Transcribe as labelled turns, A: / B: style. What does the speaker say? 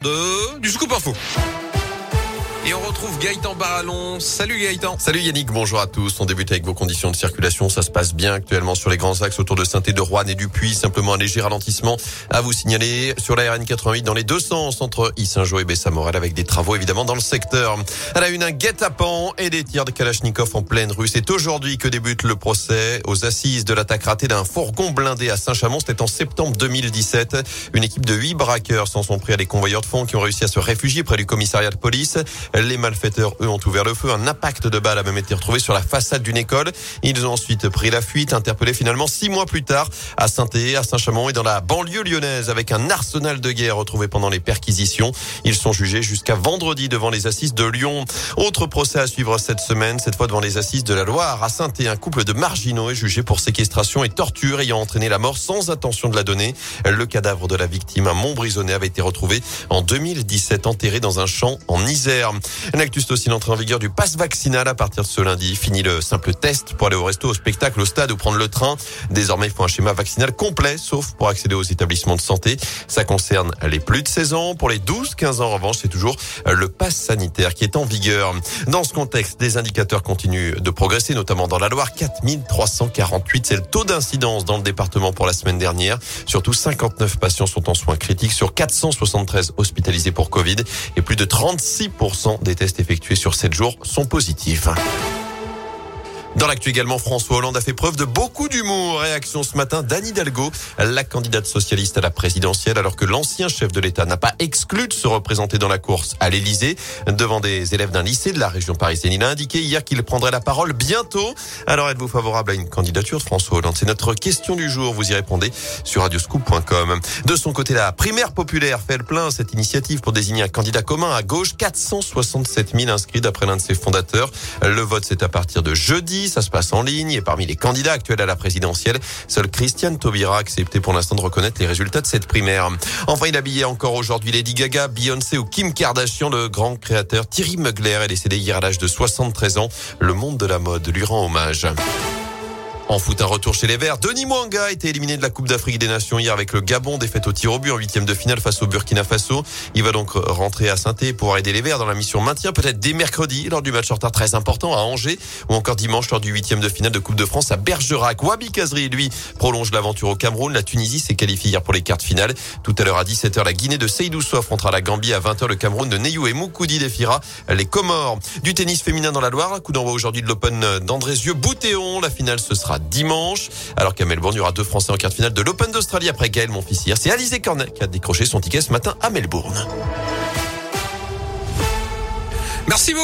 A: de du scoop info. Et on retrouve Gaëtan Barallon. Salut Gaëtan.
B: Salut Yannick, bonjour à tous. On débute avec vos conditions de circulation. Ça se passe bien actuellement sur les grands axes autour de saint de Rouen et du Puy. Simplement un léger ralentissement à vous signaler sur la RN 88 dans les deux sens entre Issingeau et Bessamorel avec des travaux évidemment dans le secteur. À la une, un guet-apens et des tirs de Kalachnikov en pleine rue. C'est aujourd'hui que débute le procès aux assises de l'attaque ratée d'un fourgon blindé à Saint-Chamond. C'était en septembre 2017. Une équipe de huit braqueurs s'en sont pris à des convoyeurs de fonds qui ont réussi à se réfugier près du commissariat de police. Les malfaiteurs, eux, ont ouvert le feu. Un impact de balle a même été retrouvé sur la façade d'une école. Ils ont ensuite pris la fuite, interpellés finalement six mois plus tard à saint à Saint-Chamond et dans la banlieue lyonnaise avec un arsenal de guerre retrouvé pendant les perquisitions. Ils sont jugés jusqu'à vendredi devant les assises de Lyon. Autre procès à suivre cette semaine, cette fois devant les assises de la Loire à saint Un couple de marginaux est jugé pour séquestration et torture ayant entraîné la mort sans intention de la donner. Le cadavre de la victime, un Montbrisonnais, avait été retrouvé en 2017 enterré dans un champ en Isère. L'actus aussi l'entrée en vigueur du pass vaccinal à partir de ce lundi. Fini le simple test pour aller au resto, au spectacle, au stade ou prendre le train. Désormais, il faut un schéma vaccinal complet, sauf pour accéder aux établissements de santé. Ça concerne les plus de 16 ans. Pour les 12-15 ans, en revanche, c'est toujours le pass sanitaire qui est en vigueur. Dans ce contexte, des indicateurs continuent de progresser, notamment dans la Loire. 4348, c'est le taux d'incidence dans le département pour la semaine dernière. Surtout, 59 patients sont en soins critiques sur 473 hospitalisés pour Covid et plus de 36% des tests effectués sur 7 jours sont positifs. Dans l'actu également, François Hollande a fait preuve de beaucoup d'humour. Réaction ce matin d'Anne Hidalgo, la candidate socialiste à la présidentielle, alors que l'ancien chef de l'État n'a pas exclu de se représenter dans la course à l'Élysée. Devant des élèves d'un lycée de la région parisienne, il a indiqué hier qu'il prendrait la parole bientôt. Alors êtes-vous favorable à une candidature François Hollande? C'est notre question du jour. Vous y répondez sur radioscoop.com. De son côté, la primaire populaire fait le plein cette initiative pour désigner un candidat commun à gauche. 467 000 inscrits d'après l'un de ses fondateurs. Le vote, c'est à partir de jeudi. Ça se passe en ligne et parmi les candidats actuels à la présidentielle, seul Christiane Taubira a accepté pour l'instant de reconnaître les résultats de cette primaire. Enfin, il habillait encore aujourd'hui Lady Gaga, Beyoncé ou Kim Kardashian. Le grand créateur Thierry Mugler est décédé hier à l'âge de 73 ans. Le monde de la mode lui rend hommage. En foot, un retour chez les Verts. Denis Mwanga a été éliminé de la Coupe d'Afrique des Nations hier avec le Gabon, défaite au tir au but en huitième de finale face au Burkina Faso. Il va donc rentrer à saint pour aider les Verts dans la mission maintien, peut-être dès mercredi lors du match en retard très important à Angers ou encore dimanche lors du huitième de finale de Coupe de France à Bergerac. Wabi Kazri, lui, prolonge l'aventure au Cameroun. La Tunisie s'est qualifiée hier pour les quarts finales. Tout à l'heure à 17h, la Guinée de Seydou affrontera la Gambie à 20h. Le Cameroun de Neyou et Moukoudi défiera les Comores. Du tennis féminin dans la Loire. Coup d'envoi aujourd'hui de l'Open d'Andrézieux Boutéon. La finale, ce sera dimanche. Alors qu'à Melbourne, il y aura deux Français en quart de finale de l'Open d'Australie après Gaël Monfils. C'est Alizé Cornet qui a décroché son ticket ce matin à Melbourne.
A: Merci beaucoup.